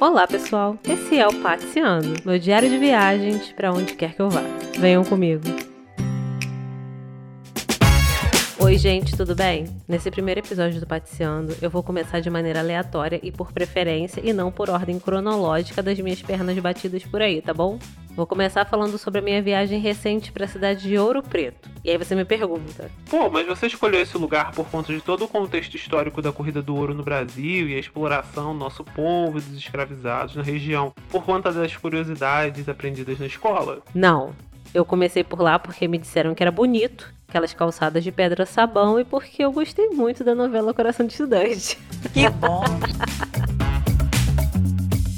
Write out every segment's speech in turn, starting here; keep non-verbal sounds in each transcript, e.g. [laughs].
Olá, pessoal. Esse é o Paticiano, meu diário de viagens para onde quer que eu vá. Venham comigo. Oi, gente, tudo bem? Nesse primeiro episódio do Paticiando, eu vou começar de maneira aleatória e por preferência e não por ordem cronológica das minhas pernas batidas por aí, tá bom? Vou começar falando sobre a minha viagem recente para a cidade de Ouro Preto. E aí você me pergunta: Pô, mas você escolheu esse lugar por conta de todo o contexto histórico da corrida do ouro no Brasil e a exploração do nosso povo e dos escravizados na região, por conta das curiosidades aprendidas na escola? Não. Eu comecei por lá porque me disseram que era bonito, aquelas calçadas de pedra sabão e porque eu gostei muito da novela Coração de Estudante. Que bom!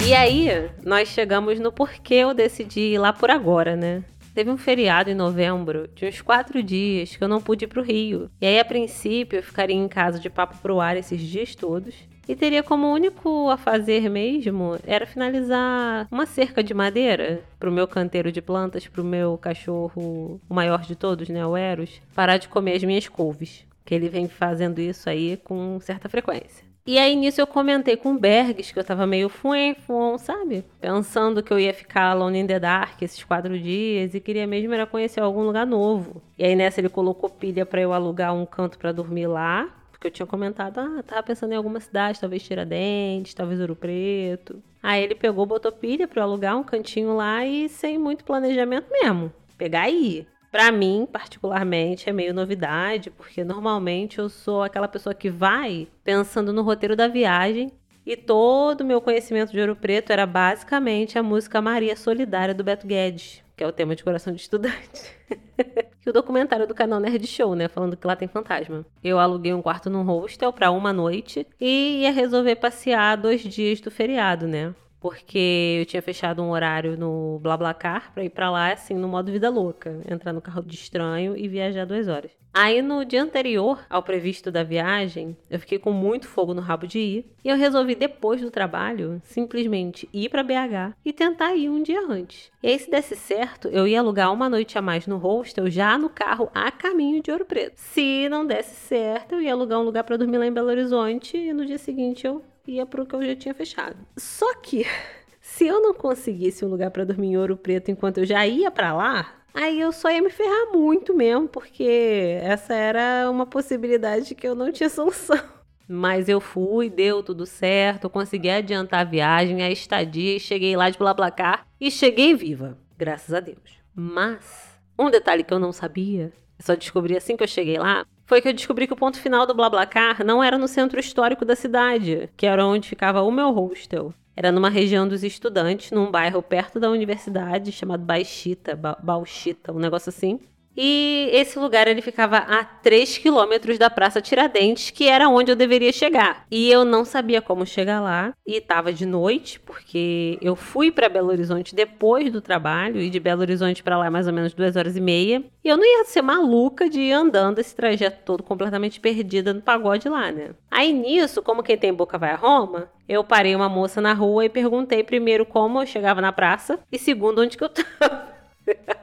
E aí, nós chegamos no porquê eu decidi ir lá por agora, né? Teve um feriado em novembro de uns quatro dias que eu não pude ir pro Rio. E aí, a princípio, eu ficaria em casa de papo pro ar esses dias todos. E teria como único a fazer mesmo era finalizar uma cerca de madeira pro meu canteiro de plantas, pro meu cachorro, o maior de todos, né, o Eros, parar de comer as minhas couves. Que ele vem fazendo isso aí com certa frequência. E aí nisso eu comentei com o Bergs que eu tava meio fuem, fuon, sabe? Pensando que eu ia ficar alone in the dark esses quatro dias e queria mesmo era conhecer algum lugar novo. E aí nessa ele colocou pilha para eu alugar um canto para dormir lá, porque eu tinha comentado, ah, tava pensando em alguma cidade, talvez Tiradentes, talvez Ouro Preto. Aí ele pegou, botou pilha para eu alugar um cantinho lá e sem muito planejamento mesmo. Pegar e ir. Para mim, particularmente, é meio novidade, porque normalmente eu sou aquela pessoa que vai pensando no roteiro da viagem e todo o meu conhecimento de Ouro Preto era basicamente a música Maria Solidária do Beto Guedes, que é o tema de Coração de Estudante. [laughs] e o documentário do canal Nerd Show, né, falando que lá tem fantasma. Eu aluguei um quarto num hostel para uma noite e ia resolver passear dois dias do feriado, né? Porque eu tinha fechado um horário no BlaBlaCar para ir para lá, assim, no modo vida louca, entrar no carro de estranho e viajar duas horas. Aí no dia anterior ao previsto da viagem, eu fiquei com muito fogo no rabo de ir e eu resolvi depois do trabalho simplesmente ir para BH e tentar ir um dia antes. E aí se desse certo, eu ia alugar uma noite a mais no hostel já no carro a caminho de Ouro Preto. Se não desse certo, eu ia alugar um lugar para dormir lá em Belo Horizonte e no dia seguinte eu ia pro que eu já tinha fechado. Só que [laughs] se eu não conseguisse um lugar para dormir em Ouro Preto enquanto eu já ia para lá, aí eu só ia me ferrar muito mesmo, porque essa era uma possibilidade que eu não tinha [laughs] solução. Mas eu fui, deu tudo certo, eu consegui adiantar a viagem, a estadia, cheguei lá de BlaBlaCar e cheguei viva, graças a Deus. Mas um detalhe que eu não sabia, só descobri assim que eu cheguei lá, foi que eu descobri que o ponto final do BlaBlaCar não era no centro histórico da cidade, que era onde ficava o meu hostel. Era numa região dos estudantes, num bairro perto da universidade, chamado Baixita, ba Bauxita, um negócio assim. E esse lugar ele ficava a 3 quilômetros da Praça Tiradentes, que era onde eu deveria chegar. E eu não sabia como chegar lá. E estava de noite, porque eu fui para Belo Horizonte depois do trabalho. E de Belo Horizonte para lá é mais ou menos duas horas e meia. E eu não ia ser maluca de ir andando esse trajeto todo completamente perdida no pagode lá, né? Aí nisso, como quem tem boca vai a Roma, eu parei uma moça na rua e perguntei primeiro como eu chegava na praça. E segundo, onde que eu tava. [laughs]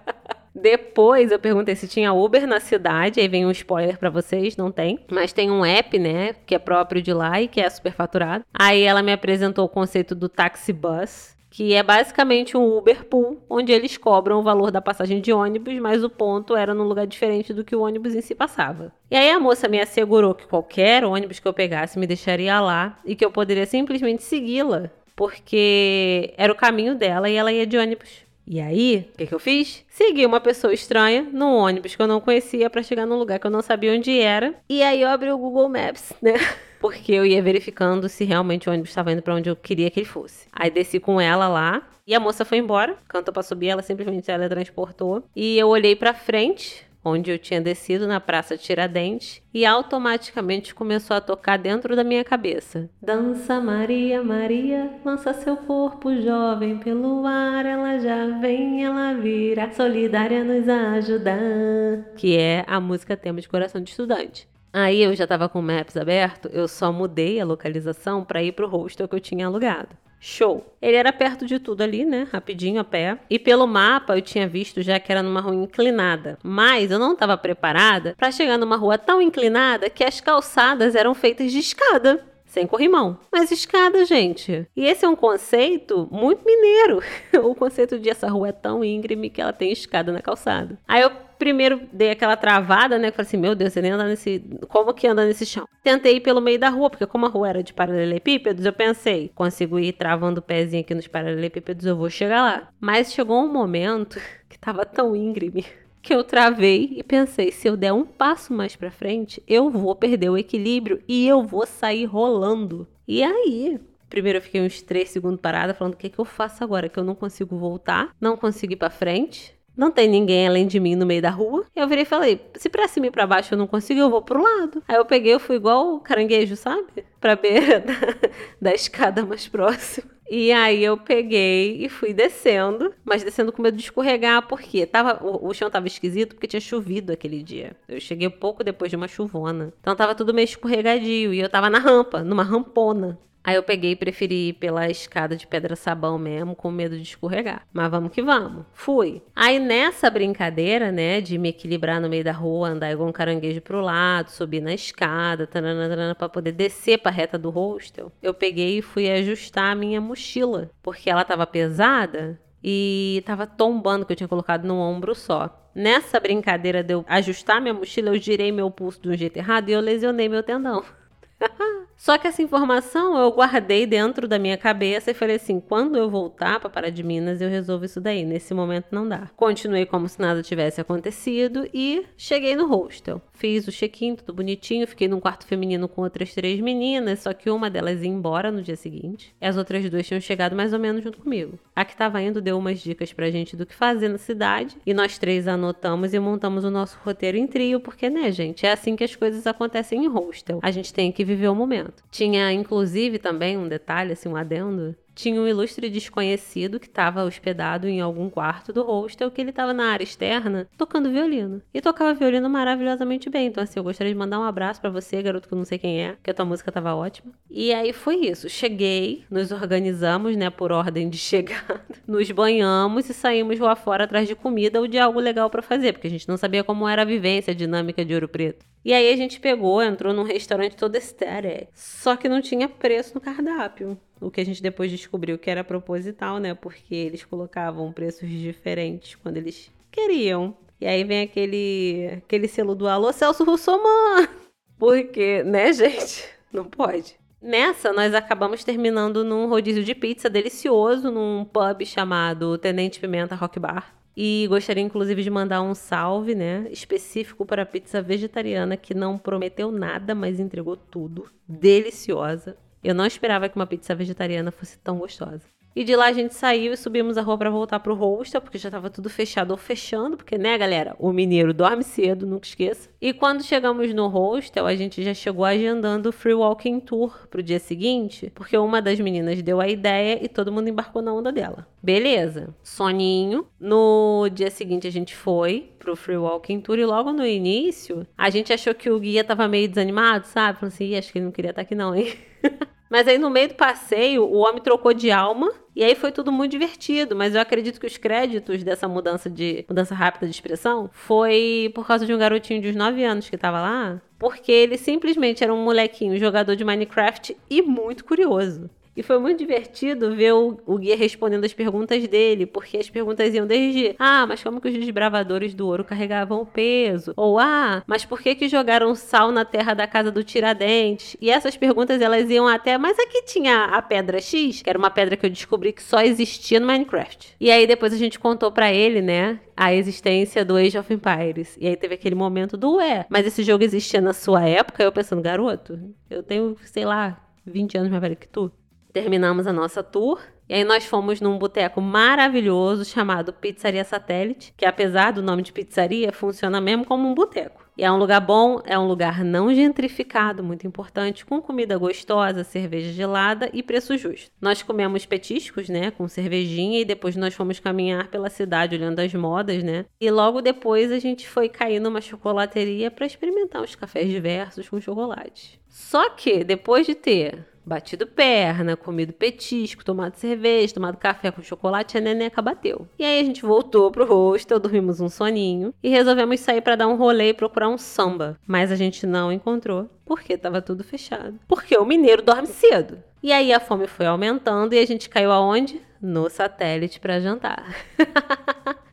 Depois eu perguntei se tinha Uber na cidade, aí vem um spoiler para vocês, não tem. Mas tem um app, né, que é próprio de lá e que é super faturado. Aí ela me apresentou o conceito do taxi bus, que é basicamente um Uber Pool, onde eles cobram o valor da passagem de ônibus, mas o ponto era num lugar diferente do que o ônibus em si passava. E aí a moça me assegurou que qualquer ônibus que eu pegasse me deixaria lá e que eu poderia simplesmente segui-la, porque era o caminho dela e ela ia de ônibus. E aí, o que, que eu fiz? Segui uma pessoa estranha num ônibus que eu não conhecia para chegar num lugar que eu não sabia onde era. E aí eu abri o Google Maps, né? [laughs] Porque eu ia verificando se realmente o ônibus estava indo para onde eu queria que ele fosse. Aí desci com ela lá e a moça foi embora. Cantou para subir, ela simplesmente teletransportou. E eu olhei para frente, onde eu tinha descido na Praça Tiradentes, e automaticamente começou a tocar dentro da minha cabeça. Dança Maria, Maria, lança seu corpo jovem pelo ar, ela já vem, ela vira, solidária nos ajudar. Que é a música tema de coração de estudante. Aí eu já estava com o Maps aberto, eu só mudei a localização para ir para o hostel que eu tinha alugado. Show. Ele era perto de tudo ali, né? Rapidinho a pé. E pelo mapa eu tinha visto já que era numa rua inclinada. Mas eu não estava preparada para chegar numa rua tão inclinada que as calçadas eram feitas de escada. Sem corrimão. Mas escada, gente. E esse é um conceito muito mineiro. [laughs] o conceito de essa rua é tão íngreme que ela tem escada na calçada. Aí eu primeiro dei aquela travada, né? Falei assim, meu Deus, nem anda nesse. Como que anda nesse chão? Tentei ir pelo meio da rua, porque como a rua era de paralelepípedos, eu pensei, consigo ir travando o pezinho aqui nos paralelepípedos, eu vou chegar lá. Mas chegou um momento [laughs] que tava tão íngreme que eu travei e pensei, se eu der um passo mais para frente, eu vou perder o equilíbrio e eu vou sair rolando. E aí, Primeiro eu fiquei uns 3 segundos parada, falando o que, que eu faço agora, que eu não consigo voltar, não consigo ir para frente, não tem ninguém além de mim no meio da rua. Eu virei e falei: se pra cima e pra baixo eu não consigo, eu vou pro lado. Aí eu peguei, eu fui igual o caranguejo, sabe? Pra beira [laughs] da, da escada mais próxima. E aí eu peguei e fui descendo, mas descendo com medo de escorregar, porque tava, o, o, chão tava esquisito porque tinha chovido aquele dia. Eu cheguei pouco depois de uma chuvona. Então tava tudo meio escorregadio e eu tava na rampa, numa rampona. Aí eu peguei e preferi ir pela escada de pedra sabão mesmo, com medo de escorregar. Mas vamos que vamos. Fui. Aí nessa brincadeira, né, de me equilibrar no meio da rua, andar igual um caranguejo pro lado, subir na escada, taranana, pra poder descer pra reta do hostel, eu peguei e fui ajustar a minha mochila, porque ela tava pesada e tava tombando que eu tinha colocado no ombro só. Nessa brincadeira de eu ajustar minha mochila, eu girei meu pulso de um jeito errado e eu lesionei meu tendão. [laughs] Só que essa informação eu guardei dentro da minha cabeça e falei assim: quando eu voltar para Pará de Minas, eu resolvo isso daí. Nesse momento não dá. Continuei como se nada tivesse acontecido e cheguei no hostel. Fiz o check-in, tudo bonitinho. Fiquei num quarto feminino com outras três meninas, só que uma delas ia embora no dia seguinte. E as outras duas tinham chegado mais ou menos junto comigo. A que estava indo deu umas dicas pra gente do que fazer na cidade e nós três anotamos e montamos o nosso roteiro em trio, porque, né, gente, é assim que as coisas acontecem em hostel. A gente tem que viver o momento. Tinha, inclusive, também um detalhe, assim, um adendo, tinha um ilustre desconhecido que estava hospedado em algum quarto do hostel que ele estava na área externa tocando violino. E tocava violino maravilhosamente bem. Então, assim, eu gostaria de mandar um abraço para você, garoto que eu não sei quem é, que a tua música estava ótima. E aí foi isso. Cheguei, nos organizamos, né, por ordem de [laughs] chegada, nos banhamos e saímos lá fora atrás de comida ou de algo legal para fazer, porque a gente não sabia como era a vivência a dinâmica de Ouro Preto. E aí a gente pegou, entrou num restaurante todo estético, só que não tinha preço no cardápio. O que a gente depois descobriu que era proposital, né? Porque eles colocavam preços diferentes quando eles queriam. E aí vem aquele, aquele selo do Alô Celso Russomano. [laughs] Porque, né, gente? Não pode. Nessa, nós acabamos terminando num rodízio de pizza delicioso num pub chamado Tenente Pimenta Rock Bar. E gostaria inclusive de mandar um salve, né, específico para a pizza vegetariana que não prometeu nada, mas entregou tudo. Deliciosa. Eu não esperava que uma pizza vegetariana fosse tão gostosa. E de lá a gente saiu e subimos a rua para voltar pro hostel, porque já tava tudo fechado ou fechando, porque, né, galera, o mineiro dorme cedo, nunca esqueça. E quando chegamos no hostel, a gente já chegou agendando o Free Walking Tour pro dia seguinte, porque uma das meninas deu a ideia e todo mundo embarcou na onda dela. Beleza, soninho. No dia seguinte a gente foi pro Free Walking Tour e logo no início a gente achou que o guia tava meio desanimado, sabe? Falando assim, acho que ele não queria estar aqui não, hein? [laughs] Mas aí no meio do passeio, o homem trocou de alma e aí foi tudo muito divertido. Mas eu acredito que os créditos dessa mudança de mudança rápida de expressão foi por causa de um garotinho de uns 9 anos que tava lá. Porque ele simplesmente era um molequinho, jogador de Minecraft e muito curioso. E foi muito divertido ver o, o, guia respondendo as perguntas dele, porque as perguntas iam desde: Ah, mas como que os desbravadores do ouro carregavam o peso? Ou Ah, mas por que que jogaram sal na terra da casa do Tiradentes? E essas perguntas elas iam até: Mas aqui tinha a pedra X, que era uma pedra que eu descobri que só existia no Minecraft. E aí depois a gente contou para ele, né? a existência do Age of Empires. E aí teve aquele momento do ué, mas esse jogo existia na sua época? Eu pensando, garoto, eu tenho, sei lá, 20 anos mais velho que tu. Terminamos a nossa tour e aí nós fomos num boteco maravilhoso chamado Pizzaria Satélite, que apesar do nome de pizzaria, funciona mesmo como um boteco. E é um lugar bom, é um lugar não gentrificado, muito importante, com comida gostosa, cerveja gelada e preço justo. Nós comemos petiscos, né, com cervejinha e depois nós fomos caminhar pela cidade olhando as modas, né? E logo depois a gente foi cair numa chocolateria para experimentar os cafés diversos com chocolate. Só que depois de ter batido perna, comido petisco, tomado cerveja, tomado café com chocolate, a neneca bateu. E aí a gente voltou pro hostel, dormimos um soninho e resolvemos sair para dar um rolê e procurar um samba. Mas a gente não encontrou porque tava tudo fechado. Porque o mineiro dorme cedo. E aí a fome foi aumentando e a gente caiu aonde? No satélite para jantar. [laughs]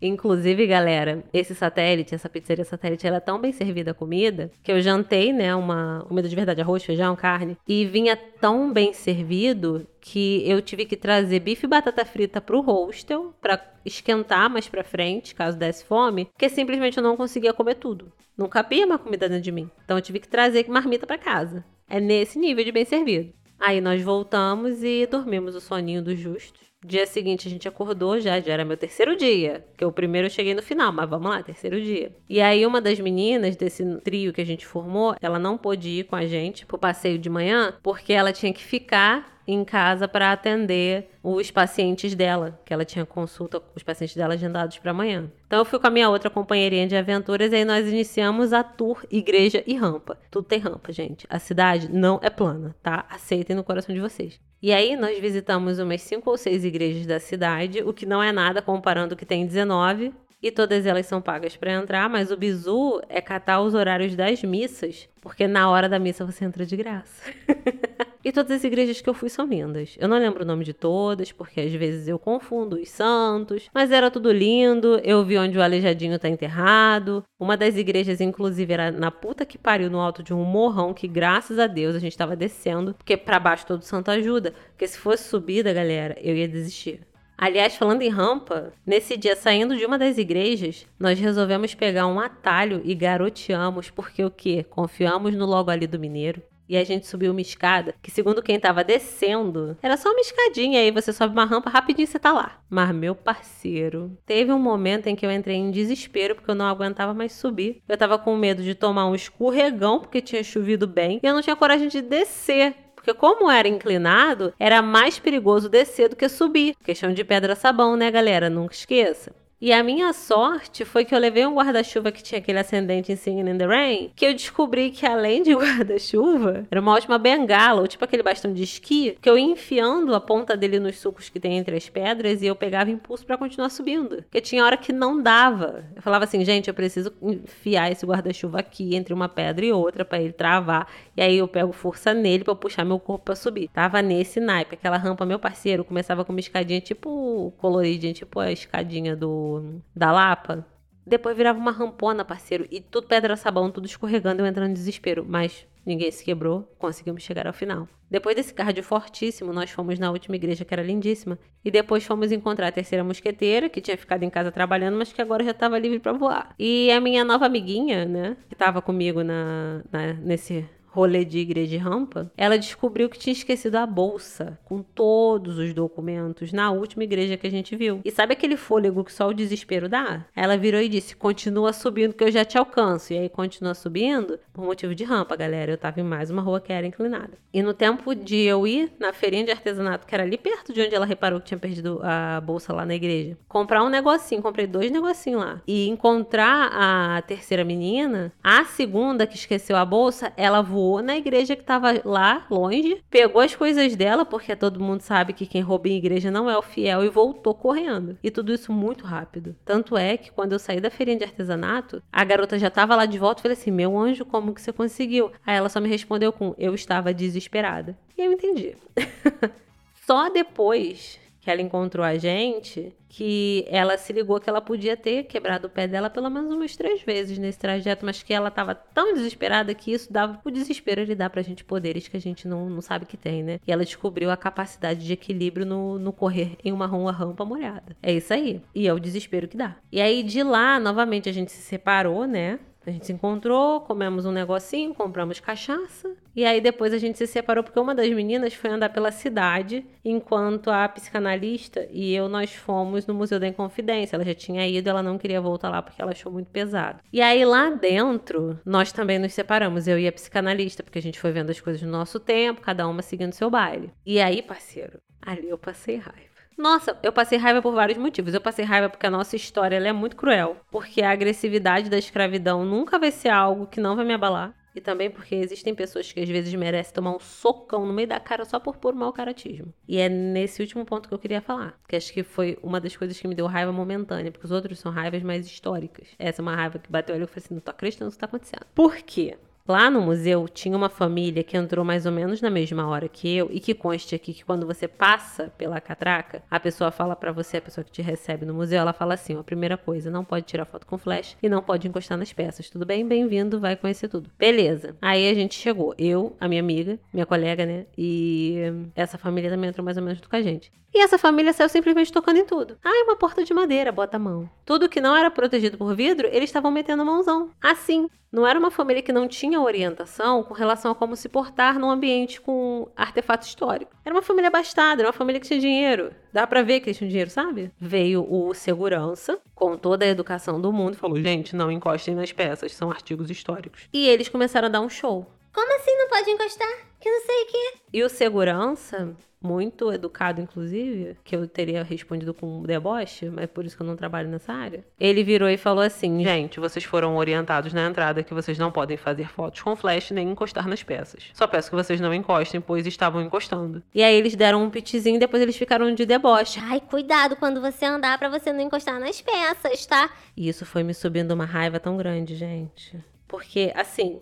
Inclusive, galera, esse satélite, essa pizzaria satélite, ela é tão bem servida a comida que eu jantei, né, uma comida de verdade, arroz, feijão, carne, e vinha tão bem servido que eu tive que trazer bife e batata frita pro hostel para esquentar mais para frente, caso desse fome, porque simplesmente eu não conseguia comer tudo. Não cabia uma comida dentro de mim. Então eu tive que trazer marmita para casa. É nesse nível de bem servido. Aí nós voltamos e dormimos o soninho dos justos. Dia seguinte a gente acordou já, já era meu terceiro dia. Que o primeiro eu cheguei no final, mas vamos lá, terceiro dia. E aí uma das meninas desse trio que a gente formou, ela não pôde ir com a gente pro passeio de manhã, porque ela tinha que ficar em casa para atender os pacientes dela, que ela tinha consulta com os pacientes dela agendados para amanhã. Então eu fui com a minha outra companheirinha de aventuras e aí nós iniciamos a tour Igreja e Rampa. Tudo tem rampa, gente. A cidade não é plana, tá? Aceitem no coração de vocês. E aí nós visitamos umas cinco ou seis igrejas da cidade, o que não é nada comparando o que tem 19, e todas elas são pagas para entrar, mas o bizu é catar os horários das missas, porque na hora da missa você entra de graça. [laughs] e todas as igrejas que eu fui são lindas. Eu não lembro o nome de todas, porque às vezes eu confundo os santos, mas era tudo lindo. Eu vi onde o aleijadinho tá enterrado. Uma das igrejas, inclusive, era na puta que pariu, no alto de um morrão, que graças a Deus a gente tava descendo, porque para baixo todo santo ajuda. Porque se fosse subida, galera, eu ia desistir. Aliás, falando em rampa, nesse dia saindo de uma das igrejas, nós resolvemos pegar um atalho e garoteamos, porque o quê? Confiamos no logo ali do mineiro. E a gente subiu uma escada, que segundo quem tava descendo, era só uma escadinha, aí você sobe uma rampa rapidinho você tá lá. Mas meu parceiro, teve um momento em que eu entrei em desespero porque eu não aguentava mais subir. Eu tava com medo de tomar um escorregão porque tinha chovido bem e eu não tinha coragem de descer porque como era inclinado, era mais perigoso descer do que subir. Questão de pedra-sabão, né, galera? Nunca esqueça. E a minha sorte foi que eu levei um guarda-chuva que tinha aquele ascendente em Singing in the Rain, que eu descobri que além de [laughs] guarda-chuva, era uma ótima bengala, ou tipo aquele bastão de esqui, que eu ia enfiando a ponta dele nos sucos que tem entre as pedras e eu pegava impulso para continuar subindo. Porque tinha hora que não dava. Eu falava assim, gente, eu preciso enfiar esse guarda-chuva aqui entre uma pedra e outra para ele travar. E aí eu pego força nele para puxar meu corpo para subir. Tava nesse naipe, aquela rampa, meu parceiro, começava com uma escadinha tipo coloridinha, tipo a escadinha do da Lapa, depois virava uma rampona, parceiro, e tudo pedra sabão, tudo escorregando, eu entrando em desespero. Mas ninguém se quebrou, conseguimos chegar ao final. Depois desse cardio fortíssimo, nós fomos na última igreja, que era lindíssima, e depois fomos encontrar a terceira mosqueteira, que tinha ficado em casa trabalhando, mas que agora já estava livre para voar. E a minha nova amiguinha, né, que estava comigo na, na, nesse rolê de igreja de rampa, ela descobriu que tinha esquecido a bolsa com todos os documentos na última igreja que a gente viu. E sabe aquele fôlego que só o desespero dá? Ela virou e disse: continua subindo que eu já te alcanço. E aí continua subindo por motivo de rampa, galera. Eu tava em mais uma rua que era inclinada. E no tempo de eu ir na feirinha de artesanato, que era ali perto de onde ela reparou que tinha perdido a bolsa lá na igreja, comprar um negocinho, comprei dois negocinhos lá. E encontrar a terceira menina, a segunda que esqueceu a bolsa, ela voou na igreja que estava lá, longe, pegou as coisas dela, porque todo mundo sabe que quem rouba em igreja não é o fiel, e voltou correndo. E tudo isso muito rápido. Tanto é que quando eu saí da feirinha de artesanato, a garota já estava lá de volta e falei assim: Meu anjo, como que você conseguiu? Aí ela só me respondeu com: Eu estava desesperada. E eu entendi. [laughs] só depois que ela encontrou a gente, que ela se ligou que ela podia ter quebrado o pé dela pelo menos umas três vezes nesse trajeto, mas que ela estava tão desesperada que isso dava o desespero ele dá pra gente poderes que a gente não, não sabe que tem, né? E ela descobriu a capacidade de equilíbrio no, no correr em uma rua rampa molhada. É isso aí. E é o desespero que dá. E aí de lá, novamente, a gente se separou, né? A gente se encontrou, comemos um negocinho, compramos cachaça. E aí depois a gente se separou porque uma das meninas foi andar pela cidade, enquanto a psicanalista e eu nós fomos no Museu da Inconfidência. Ela já tinha ido, ela não queria voltar lá porque ela achou muito pesado. E aí lá dentro, nós também nos separamos, eu e a psicanalista, porque a gente foi vendo as coisas no nosso tempo, cada uma seguindo seu baile. E aí, parceiro, ali eu passei raiva. Nossa, eu passei raiva por vários motivos. Eu passei raiva porque a nossa história é muito cruel. Porque a agressividade da escravidão nunca vai ser algo que não vai me abalar. e também porque existem pessoas que às vezes merecem tomar um socão no meio da cara só por pôr mau caratismo. E é nesse último ponto que eu queria falar, que acho que foi uma das coisas que me deu raiva momentânea, porque os outros são raivas mais históricas. Essa é uma raiva que bateu ali e eu falei assim, não tô acreditando no que tá acontecendo. Por quê? Lá no museu tinha uma família que entrou mais ou menos na mesma hora que eu e que conste aqui que quando você passa pela catraca, a pessoa fala para você, a pessoa que te recebe no museu, ela fala assim: ó, primeira coisa, não pode tirar foto com flash e não pode encostar nas peças. Tudo bem? Bem-vindo, vai conhecer tudo. Beleza. Aí a gente chegou, eu, a minha amiga, minha colega, né? E essa família também entrou mais ou menos junto com a gente. E essa família saiu simplesmente tocando em tudo. Ah, é uma porta de madeira, bota a mão. Tudo que não era protegido por vidro, eles estavam metendo mãozão. Assim. Não era uma família que não tinha orientação com relação a como se portar num ambiente com artefato histórico. Era uma família abastada, era uma família que tinha dinheiro. Dá pra ver que eles tinham dinheiro, sabe? Veio o segurança, com toda a educação do mundo, e falou: gente, não encostem nas peças, são artigos históricos. E eles começaram a dar um show. Como assim não pode encostar? Que não sei o quê. E o segurança muito educado, inclusive, que eu teria respondido com deboche, mas por isso que eu não trabalho nessa área. Ele virou e falou assim: Gente, vocês foram orientados na entrada que vocês não podem fazer fotos com flash nem encostar nas peças. Só peço que vocês não encostem, pois estavam encostando. E aí eles deram um pitizinho e depois eles ficaram de deboche. Ai, cuidado quando você andar para você não encostar nas peças, tá? E isso foi me subindo uma raiva tão grande, gente. Porque, assim,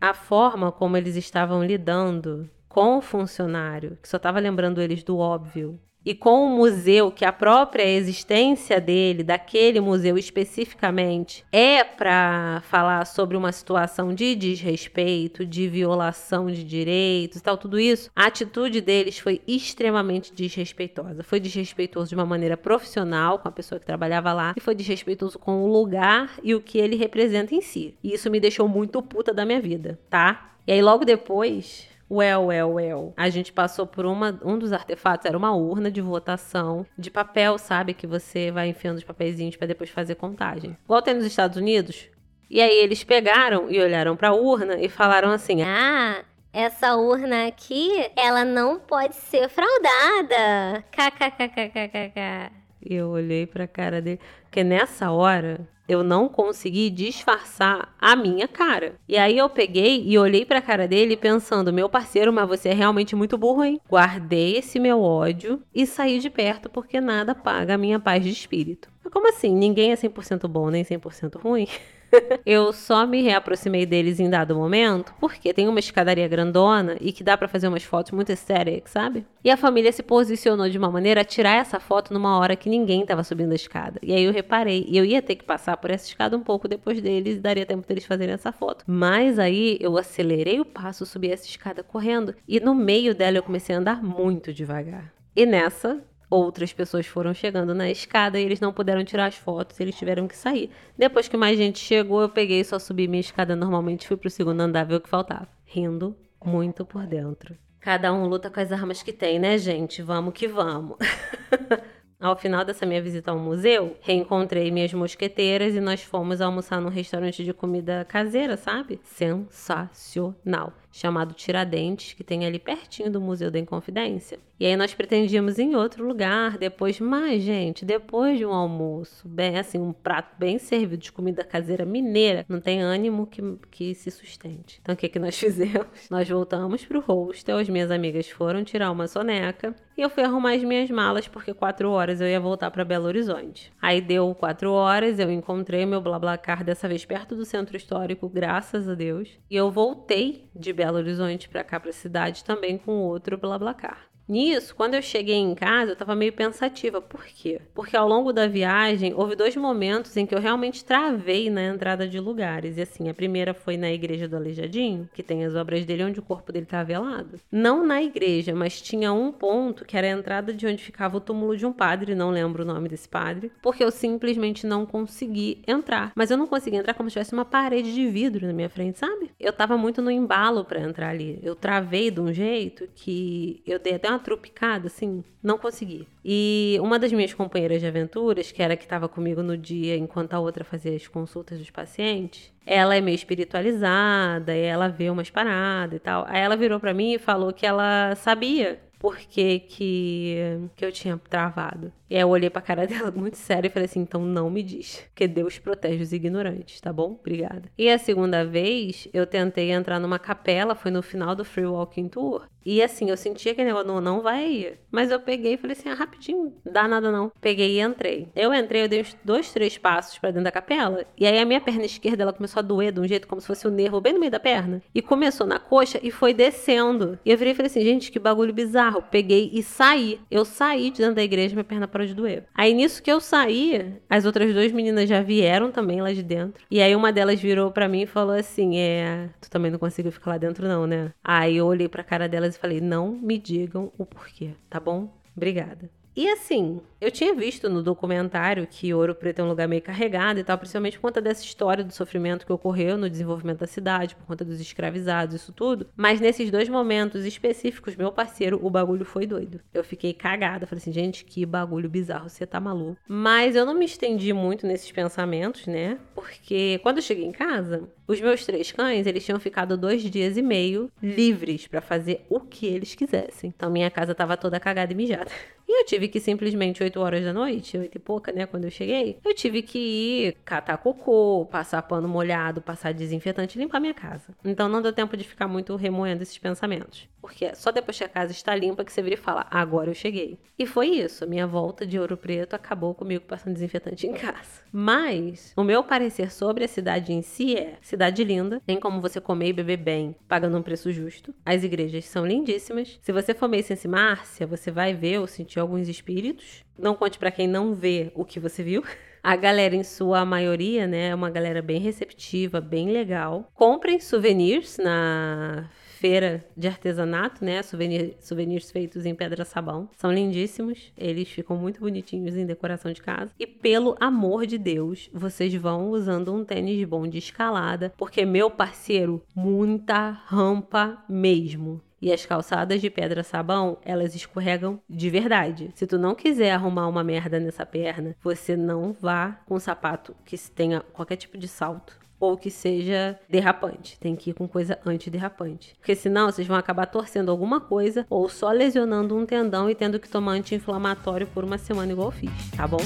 a forma como eles estavam lidando com o funcionário, que só estava lembrando eles do óbvio, e com o museu, que a própria existência dele, daquele museu especificamente, é para falar sobre uma situação de desrespeito, de violação de direitos e tal, tudo isso, a atitude deles foi extremamente desrespeitosa. Foi desrespeitoso de uma maneira profissional com a pessoa que trabalhava lá e foi desrespeitoso com o lugar e o que ele representa em si. E isso me deixou muito puta da minha vida, tá? E aí logo depois, Well, well, well. A gente passou por uma, um dos artefatos, era uma urna de votação de papel, sabe? Que você vai enfiando os papeizinhos para depois fazer contagem. Igual tem nos Estados Unidos. E aí eles pegaram e olharam para a urna e falaram assim: Ah, essa urna aqui, ela não pode ser fraudada. KKKKKK. Eu olhei para a cara dele, porque nessa hora eu não consegui disfarçar a minha cara. E aí eu peguei e olhei pra cara dele pensando, meu parceiro, mas você é realmente muito burro, hein? Guardei esse meu ódio e saí de perto porque nada paga a minha paz de espírito. Mas como assim? Ninguém é 100% bom nem 100% ruim? [laughs] eu só me reaproximei deles em dado momento, porque tem uma escadaria grandona e que dá para fazer umas fotos muito sérias, sabe? E a família se posicionou de uma maneira a tirar essa foto numa hora que ninguém estava subindo a escada. E aí eu reparei, e eu ia ter que passar por essa escada um pouco depois deles e daria tempo deles fazerem essa foto. Mas aí eu acelerei o passo, subi essa escada correndo e no meio dela eu comecei a andar muito devagar. E nessa, outras pessoas foram chegando na escada e eles não puderam tirar as fotos, eles tiveram que sair. Depois que mais gente chegou, eu peguei só subi minha escada normalmente, fui pro segundo andar ver o que faltava, rindo muito por dentro. Cada um luta com as armas que tem, né, gente? Vamos que vamos. [laughs] Ao final dessa minha visita ao museu, reencontrei minhas mosqueteiras e nós fomos almoçar num restaurante de comida caseira, sabe? Sensacional chamado Tiradentes, que tem ali pertinho do Museu da Inconfidência. E aí nós pretendíamos em outro lugar depois, mas gente, depois de um almoço, bem assim, um prato bem servido de comida caseira mineira, não tem ânimo que, que se sustente. Então o que que nós [laughs] fizemos? Nós voltamos pro hostel, as minhas amigas foram tirar uma soneca e eu fui arrumar as minhas malas porque quatro horas eu ia voltar para Belo Horizonte. Aí deu quatro horas, eu encontrei meu BlaBlaCar dessa vez perto do centro histórico, graças a Deus, e eu voltei de Belo Horizonte para cá para a cidade também com outro BlaBlaCar. Nisso, quando eu cheguei em casa, eu estava meio pensativa. Por quê? Porque ao longo da viagem, houve dois momentos em que eu realmente travei na entrada de lugares. E assim, a primeira foi na igreja do Aleijadinho, que tem as obras dele onde o corpo dele está velado. Não na igreja, mas tinha um ponto que era a entrada de onde ficava o túmulo de um padre, não lembro o nome desse padre, porque eu simplesmente não consegui entrar. Mas eu não consegui entrar como se tivesse uma parede de vidro na minha frente, sabe? Eu estava muito no embalo para entrar ali. Eu travei de um jeito que eu dei até uma uma trupicada, assim, não consegui. E uma das minhas companheiras de aventuras, que era que estava comigo no dia enquanto a outra fazia as consultas dos pacientes, ela é meio espiritualizada, ela vê umas paradas e tal. Aí ela virou para mim e falou que ela sabia por que, que, que eu tinha travado. E aí eu olhei pra cara [laughs] dela muito sério e falei assim: então não me diz. Porque Deus protege os ignorantes, tá bom? Obrigada. E a segunda vez, eu tentei entrar numa capela, foi no final do Free Walking Tour. E assim, eu sentia que negócio não, não vai ir. Mas eu peguei e falei assim: ah, rapidinho, dá nada não. Peguei e entrei. Eu entrei, eu dei uns dois, três passos para dentro da capela. E aí a minha perna esquerda ela começou a doer de um jeito como se fosse o um nervo bem no meio da perna. E começou na coxa e foi descendo. E eu virei e falei assim: gente, que bagulho bizarro. Peguei e saí. Eu saí de dentro da igreja, minha perna parou de doer. Aí nisso que eu saí, as outras duas meninas já vieram também lá de dentro. E aí uma delas virou para mim e falou assim: é, tu também não conseguiu ficar lá dentro, não, né? Aí eu olhei pra cara delas e falei: não me digam o porquê, tá bom? Obrigada. E assim, eu tinha visto no documentário que Ouro Preto é um lugar meio carregado e tal, principalmente por conta dessa história do sofrimento que ocorreu no desenvolvimento da cidade, por conta dos escravizados, isso tudo. Mas nesses dois momentos específicos, meu parceiro, o bagulho foi doido. Eu fiquei cagada, falei assim, gente, que bagulho bizarro, você tá maluco. Mas eu não me estendi muito nesses pensamentos, né? Porque quando eu cheguei em casa, os meus três cães, eles tinham ficado dois dias e meio livres para fazer o que eles quisessem. Então minha casa tava toda cagada e mijada. E eu tive que simplesmente, 8 horas da noite, 8 e pouca, né, quando eu cheguei, eu tive que ir catar cocô, passar pano molhado, passar desinfetante e limpar minha casa. Então não deu tempo de ficar muito remoendo esses pensamentos. Porque é só depois que a casa está limpa que você vira e fala, agora eu cheguei. E foi isso, minha volta de Ouro Preto acabou comigo passando desinfetante em casa. Mas, o meu parecer sobre a cidade em si é, cidade linda, tem como você comer e beber bem, pagando um preço justo. As igrejas são lindíssimas. Se você for meio Sense Márcia, você vai ver ou sentir alguns espíritos. Não conte para quem não vê o que você viu. [laughs] A galera, em sua maioria, né, é uma galera bem receptiva, bem legal. Comprem souvenirs na feira de artesanato, né? Souvenir, souvenirs feitos em pedra sabão. São lindíssimos. Eles ficam muito bonitinhos em decoração de casa. E pelo amor de Deus, vocês vão usando um tênis bom de escalada, porque meu parceiro, muita rampa mesmo. E as calçadas de pedra sabão, elas escorregam de verdade. Se tu não quiser arrumar uma merda nessa perna, você não vá com um sapato que tenha qualquer tipo de salto ou que seja derrapante. Tem que ir com coisa antiderrapante. Porque senão vocês vão acabar torcendo alguma coisa ou só lesionando um tendão e tendo que tomar anti-inflamatório por uma semana igual eu fiz, tá bom?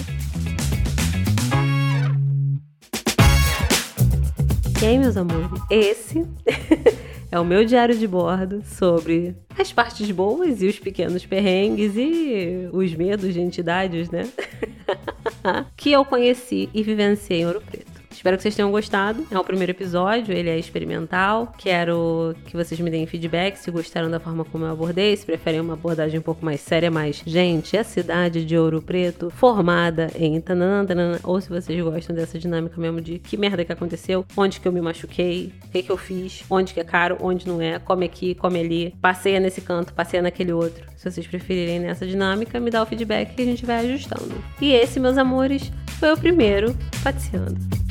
Aí, meus amores, esse [laughs] É o meu diário de bordo sobre as partes boas e os pequenos perrengues e os medos de entidades, né? [laughs] que eu conheci e vivenciei em Ouro Preto. Espero que vocês tenham gostado. É o primeiro episódio, ele é experimental. Quero que vocês me deem feedback se gostaram da forma como eu abordei, se preferem uma abordagem um pouco mais séria, mas, gente, a cidade de Ouro Preto, formada em tanana, tanana, ou se vocês gostam dessa dinâmica mesmo de que merda que aconteceu, onde que eu me machuquei, o que que eu fiz, onde que é caro, onde não é, come aqui, come ali, passeia nesse canto, passeia naquele outro. Se vocês preferirem nessa dinâmica, me dá o feedback que a gente vai ajustando. E esse, meus amores, foi o primeiro Pateando.